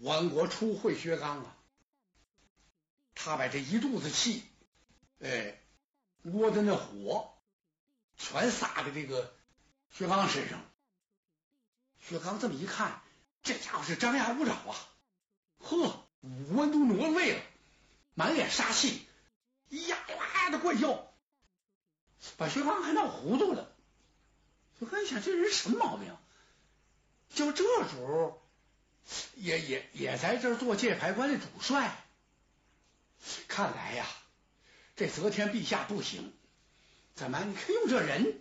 万国初会薛刚啊，他把这一肚子气，哎，窝的那火，全撒在这个薛刚身上。薛刚这么一看，这家伙是张牙舞爪啊！呵，五官都挪位了，满脸杀气，呀呀的怪叫，把薛刚还闹糊涂了。薛刚想，这人什么毛病？就这主儿也也也在这做界牌关的主帅。看来呀，这则天陛下不行。怎么？你看用这人，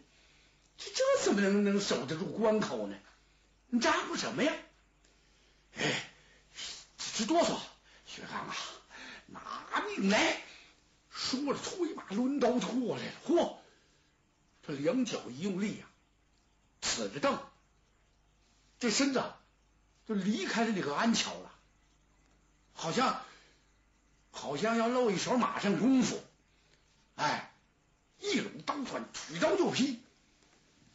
这这怎么能能守得住关口呢？你咋呼什么呀？哎，直哆嗦！薛刚啊，拿命来！说着，催马抡刀过来了。嚯！他两脚一用力呀，刺着蹬，这身子就离开了那个安桥了，好像好像要露一手马上功夫。哎，一拢刀穿，举刀就劈。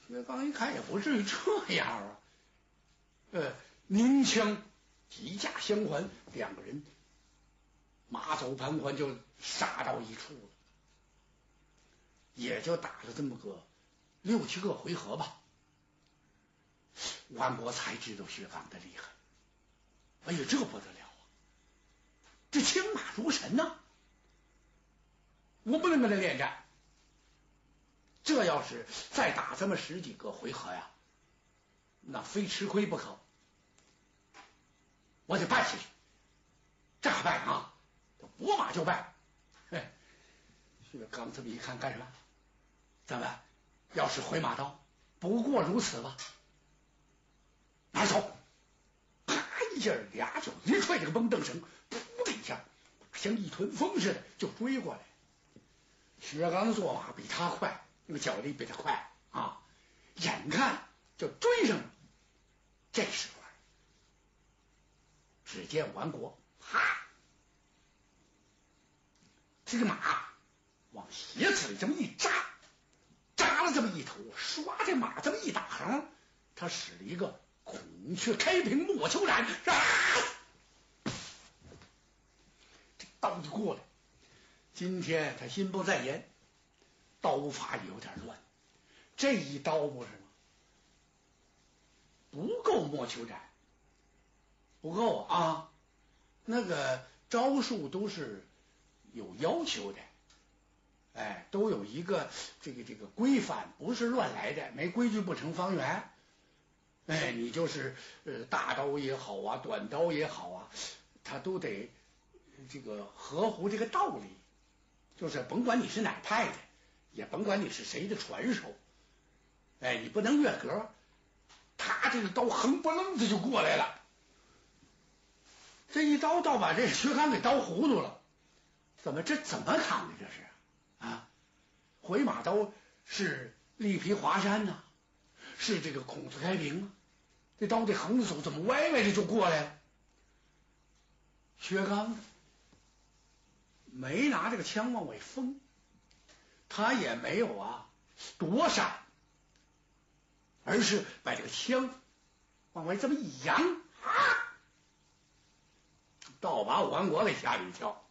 薛刚一看，也不至于这样啊。呃，鸣枪几架相还，两个人马走盘桓就杀到一处了，也就打了这么个六七个回合吧。万国才知道薛刚的厉害，哎呀，这不得了啊！这青马如神呐，我不能跟他恋战。这要是再打这么十几个回合呀，那非吃亏不可。我得败下去，这拜啊！拨马就败。嘿，薛刚这么一看，干什么？怎么？要是回马刀，不过如此吧。拿走！啪一下，俩脚一踹这个绷凳绳，噗的一下，像一团风似的就追过来。薛刚的做法比他快，那个脚力比他快啊！眼看就追上了，这时候。只见王国，啪，这个马往鞋子里这么一扎，扎了这么一头，唰，这马这么一打横，他使了一个孔雀开屏莫秋斩，啊，这刀就过来。今天他心不在焉，刀法有点乱，这一刀不是吗？不够莫秋斩。不够啊！那个招数都是有要求的，哎，都有一个这个这个规范，不是乱来的。没规矩不成方圆。哎，你就是呃大刀也好啊，短刀也好啊，他都得这个合乎这个道理。就是甭管你是哪派的，也甭管你是谁的传手，哎，你不能越格。他这个刀横不楞子就过来了。这一刀倒把这薛刚给刀糊涂了，怎么这怎么砍的这是啊？回马刀是力劈华山呐，是这个孔子开屏啊，这刀得横着走，怎么歪歪的就过来了？薛刚没拿这个枪往外封，他也没有啊躲闪，而是把这个枪往外这么一扬啊！倒把王国给吓了一跳，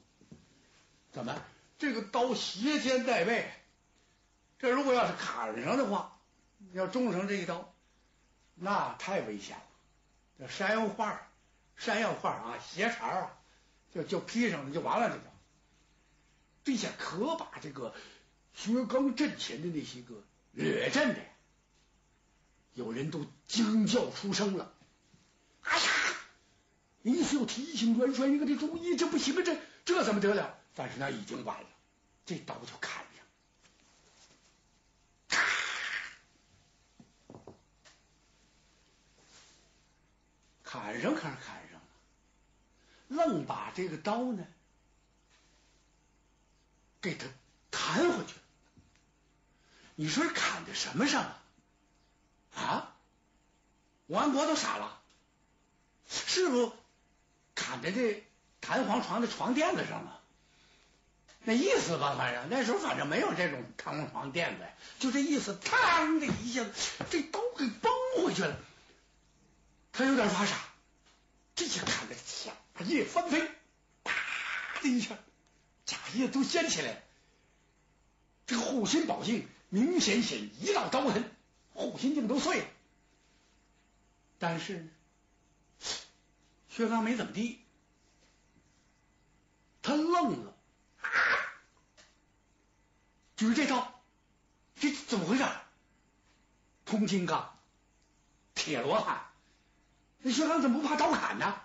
怎么这个刀斜肩带背？这如果要是砍上的话，要中上这一刀，那太危险了。这山药画，山药画啊，斜茬啊，就就劈上了就完了。这就，这下可把这个薛刚阵前的那些个惹阵的，有人都惊叫出声了。哎呀！意思要提醒元帅，你可得注意，这不行啊！这这怎么得了？但是那已经晚了，这刀就砍上，砍上，可是砍上了，愣把这个刀呢给他弹回去。你说砍在什么上啊？啊？王安国都傻了，是不？砍在这弹簧床的床垫子上了，那意思吧，反正那时候反正没有这种弹簧床垫子，就这意思，嘡的一下子，这刀给崩回去了。他有点发傻，叶翻飞，啪的一下，甲叶都掀起来。这个护心宝镜明显显一道刀痕，护心镜都碎了。但是薛刚没怎么地，他愣了，举这刀，这怎么回事？铜金刚，铁罗汉，那薛刚怎么不怕刀砍呢？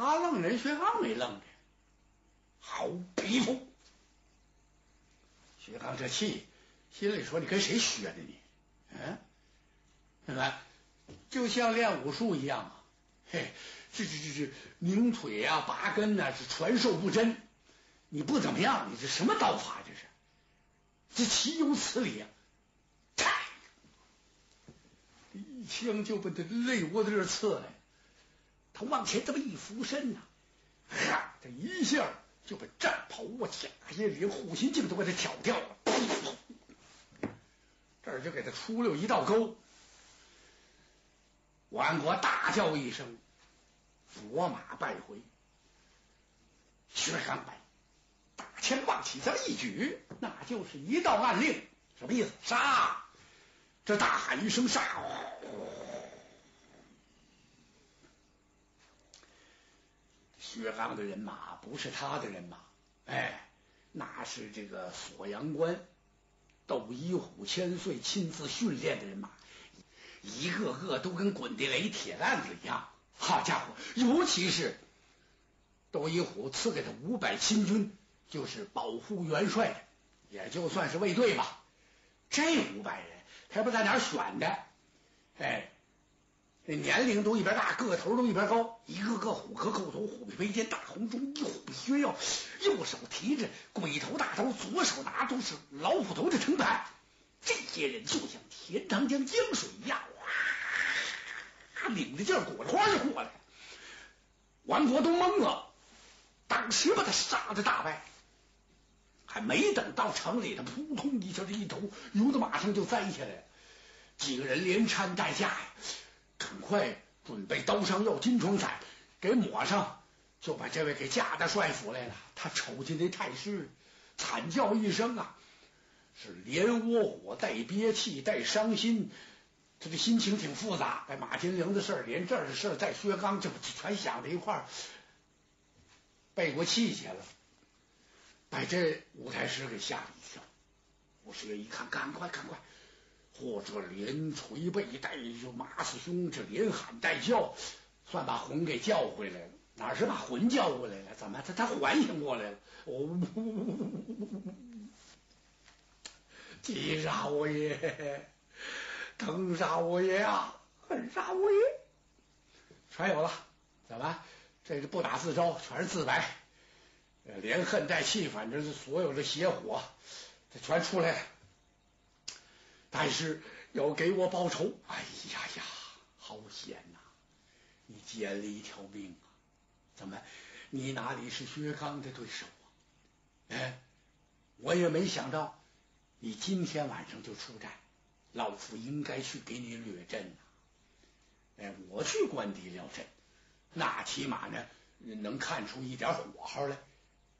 他愣人，薛刚没愣着，好皮肤。薛刚这气，心里说：“你跟谁学的你？嗯，什么？就像练武术一样啊！嘿，这这这这拧腿啊，拔根呐，是传授不真。你不怎么样，你这什么刀法？这是，这岂有此理啊！”一枪就把他肋窝子这刺来，他往前这么一俯身呐，哈，这一下就把战袍啊、甲叶连护心镜都给他挑掉了，这儿就给他出溜一道沟。王国大叫一声，左马败回。薛刚白，大枪往起这么一举，那就是一道暗令，什么意思？杀！这大喊一声杀！呼呼薛刚的人马不是他的人马，哎，那是这个锁阳关窦一虎千岁亲自训练的人马，一个个都跟滚地雷铁蛋子一样。好家伙，尤其是窦一虎赐给他五百亲军，就是保护元帅的，也就算是卫队吧。这五百人，他不在哪选的？哎。这年龄都一边大，个头都一边高，一个个虎壳扣头，虎背飞肩，大红中，一虎靴腰，右手提着鬼头大刀，左手拿都是老虎头的藤牌。这些人就像钱塘江江水一样，哇，领着劲儿裹着花就过来。王国都懵了，当时把他杀的大败，还没等到城里，他扑通一下，这一头由到马上就栽下来。几个人连搀带架呀。赶快准备刀伤要金疮散，给抹上，就把这位给架到帅府来了。他瞅见那太师，惨叫一声啊，是连窝火带憋气带伤心，他的心情挺复杂。在马金玲的事儿，连这儿的事儿，在薛刚这不全想在一块儿，背过气去了，把这五太师给吓了一跳。五师爷一看，赶快赶快。或者连捶背带就马死胸，这连喊带叫，算把魂给叫回来了。哪是把魂叫回来了？怎么他他唤醒过来了？哦，急杀我爷，疼杀我爷啊，恨杀我爷，全有了。怎么？这是不打自招，全是自白，连恨带气，反正是所有的邪火，这全出来了。但是要给我报仇，哎呀呀，好险呐！你捡了一条命啊！怎么，你哪里是薛刚的对手啊？哎，我也没想到你今天晚上就出战，老夫应该去给你掠阵呐！哎，我去关敌料阵，那起码呢能看出一点火候来，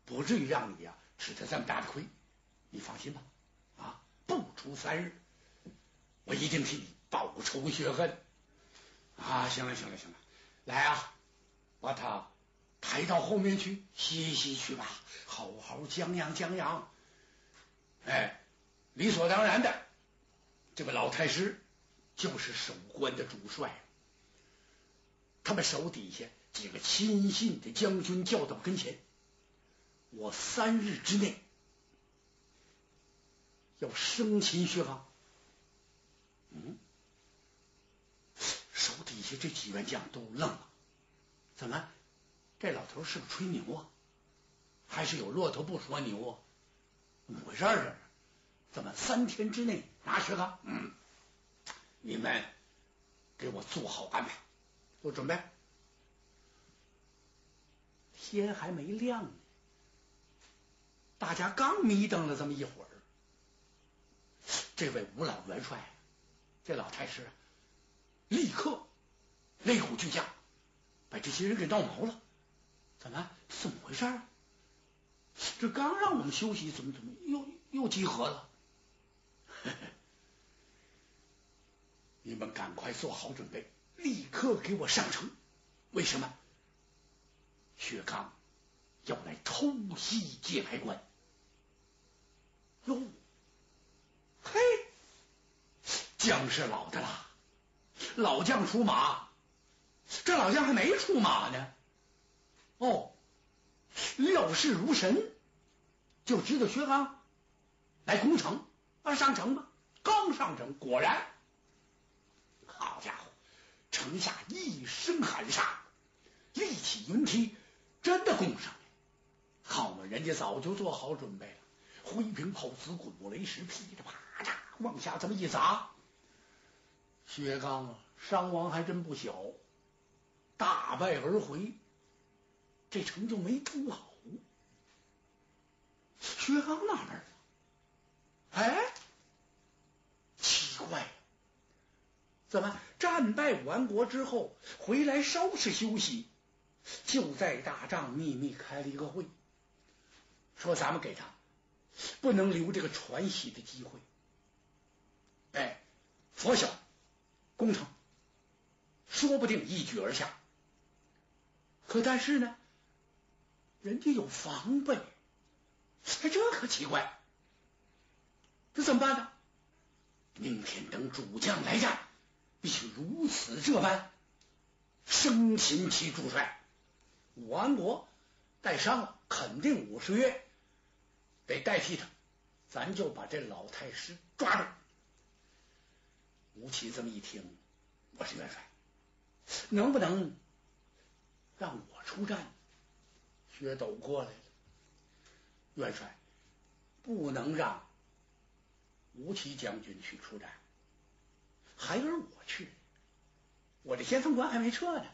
不至于让你呀吃他这么大的亏。你放心吧，啊，不出三日。我一定替你报仇雪恨啊！行了，行了，行了，来啊，把他抬到后面去歇息去吧，好好将养将养。哎，理所当然的，这个老太师就是守关的主帅，他们手底下几个亲信的将军叫到跟前，我三日之内要生擒薛刚。嗯，这几员将都愣了，怎么，这老头是不是吹牛啊？还是有骆驼不说牛啊？怎么回事儿？怎么三天之内拿十个？嗯，你们给我做好安排，做准备。天还没亮呢，大家刚迷瞪了这么一会儿，这位吴老元帅。这老太师立刻擂鼓巨将，把这些人给闹毛了。怎么？怎么回事啊？这刚让我们休息，怎么怎么又又集合了？你们赶快做好准备，立刻给我上城。为什么？薛刚要来偷袭界牌关。哟，嘿，将是老的啦，老将出马。这老将还没出马呢。哦，料事如神，就知道薛刚来攻城啊，上城吧。刚上城，果然，好家伙，城下一声喊杀，立起云梯，真的攻上来。好嘛，人家早就做好准备了，灰瓶炮子、滚木雷石，噼里啪嚓往下这么一砸。薛刚啊，伤亡还真不小，大败而回。这城就没攻好，薛刚纳闷了，哎，奇怪，怎么战败完国之后回来稍事休息，就在大帐秘密开了一个会，说咱们给他不能留这个传喜的机会，哎，佛晓攻城，说不定一举而下，可但是呢？人家有防备，哎，这可奇怪，这怎么办呢？明天等主将来战，必须如此这般，生擒其主帅。武安国带伤了，肯定五十月得代替他，咱就把这老太师抓住。吴起这么一听，我是元帅，能不能让我出战？薛斗过来了，元帅不能让吴起将军去出战，还让我去。我这先锋官还没撤呢。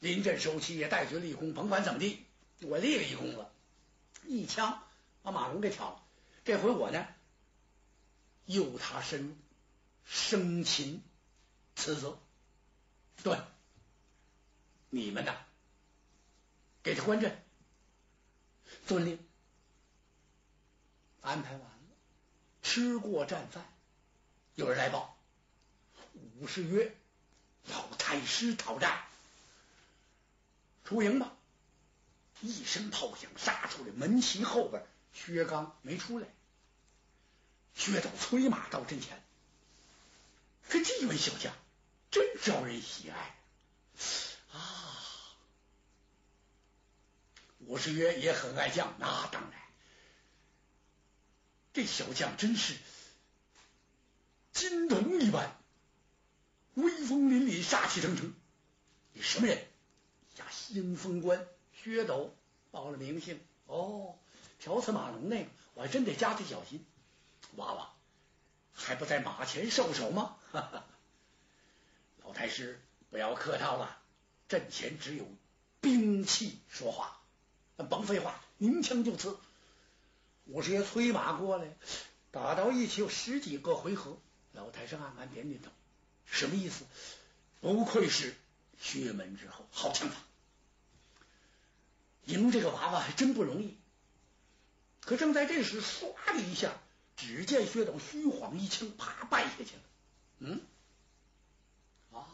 临阵收旗也带去立功，甭管怎么地，我立了一功了，一枪把马龙给挑了。这回我呢，诱他深入，生擒此责。对，你们呢？给他关阵，遵令，安排完了，吃过战饭，有人来报，武士曰：“老太师讨战，出营吧！”一声炮响，杀出来，门旗后边，薛刚没出来，薛斗催马到阵前，可这位小将真招人喜爱。武士曰也很爱将，那当然，这小将真是金童一般，威风凛凛，杀气腾腾。你什么人？呀，先锋官薛斗，报了名姓。哦，条子马龙那个，我还真得加倍小心。娃娃还不在马前受首吗？哈哈，老太师不要客套了，阵前只有兵器说话。甭废话，鸣枪就刺。武师爷催马过来，打到一起有十几个回合。老太师暗暗点点头，什么意思？不愧是薛门之后，好枪法。赢这个娃娃还真不容易。可正在这时，唰的一下，只见薛斗虚晃一枪，啪败下去了。嗯，啊，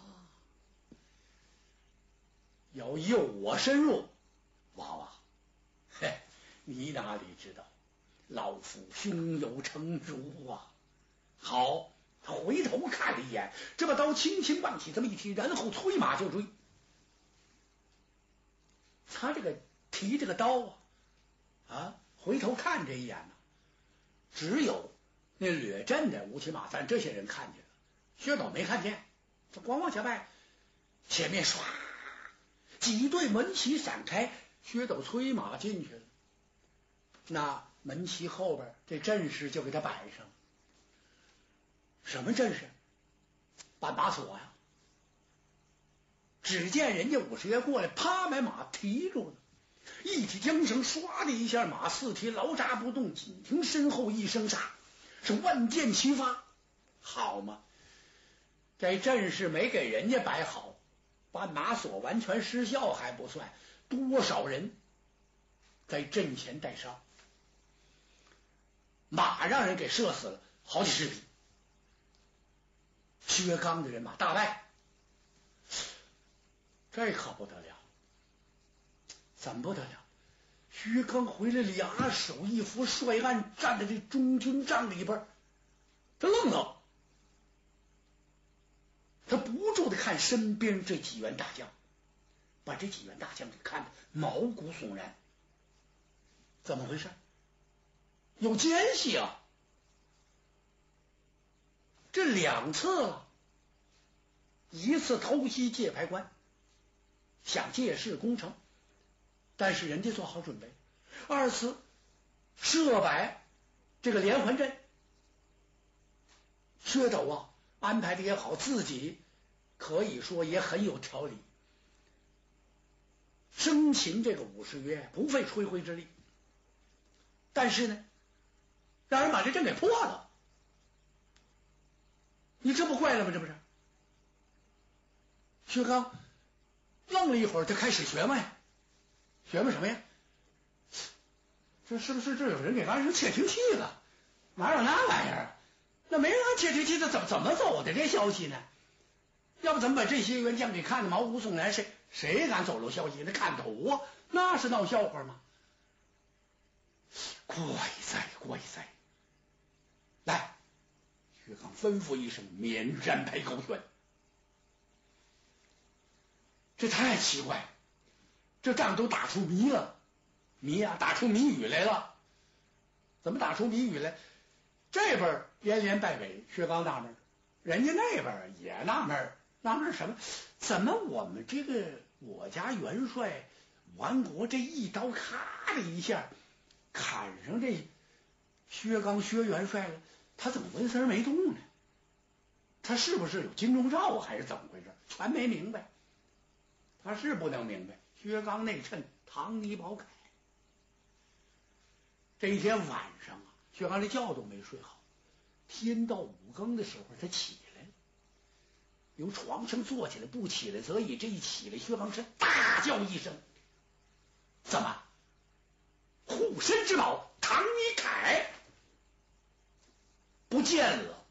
要诱我深入，娃娃。嘿，你哪里知道，老夫胸有成竹啊！好，他回头看了一眼，这把刀轻轻往起这么一提，然后催马就追。他这个提这个刀啊，啊，回头看这一眼呢，只有那掠阵的吴起马三这些人看见了，薛宝没看见，他光往下拜，前面唰，几对门旗闪开。薛斗催马进去了，那门旗后边这阵势就给他摆上。什么阵势？绊把锁呀！只见人家武士爷过来，啪把马提住了，一提缰绳，唰的一下，马四蹄牢扎不动，紧听身后一声杀，是万箭齐发。好嘛，这阵势没给人家摆好，绊马索完全失效还不算，多少人在阵前带伤，马让人给射死了好几十匹，薛刚的人马大败，这可不得了，怎么不得了？薛刚回来，俩手一扶帅案，站在这中军帐里边，他愣了。他不住的看身边这几员大将，把这几员大将给看得毛骨悚然。怎么回事？有奸细啊！这两次了，一次偷袭界牌关，想借势攻城，但是人家做好准备；二次设摆这个连环阵，薛斗啊安排的也好，自己。可以说也很有条理，生擒这个武士约不费吹灰之力，但是呢，让人把这阵给破了，你这不坏了吗？这不是？薛刚愣了一会儿，就开始学嘛呀，学嘛什么呀？这是不是这有人给安上窃听器了？哪有那玩意儿？那没人安窃听器，这怎怎么走的这消息呢？要不怎么把这些员将给看得毛骨悚然？谁谁敢走漏消息？那看头啊，那是闹笑话吗？怪哉怪哉！来，薛刚吩咐一声，免战牌勾拳。这太奇怪，这仗都打出谜了，谜啊，打出谜语来了。怎么打出谜语来？这边连连败北，薛刚纳闷，人家那边也纳闷。纳闷什么？怎么我们这个我家元帅完国这一刀咔的一下砍上这薛刚薛元帅了？他怎么纹丝没动呢？他是不是有金钟罩还是怎么回事？全没明白。他是不能明白。薛刚内衬唐尼宝铠，这一天晚上啊，薛刚这觉都没睡好。天到五更的时候，他起。由床上坐起来，不起来则已。这一起来，薛刚是大叫一声：“怎么？护身之宝唐一凯不见了？”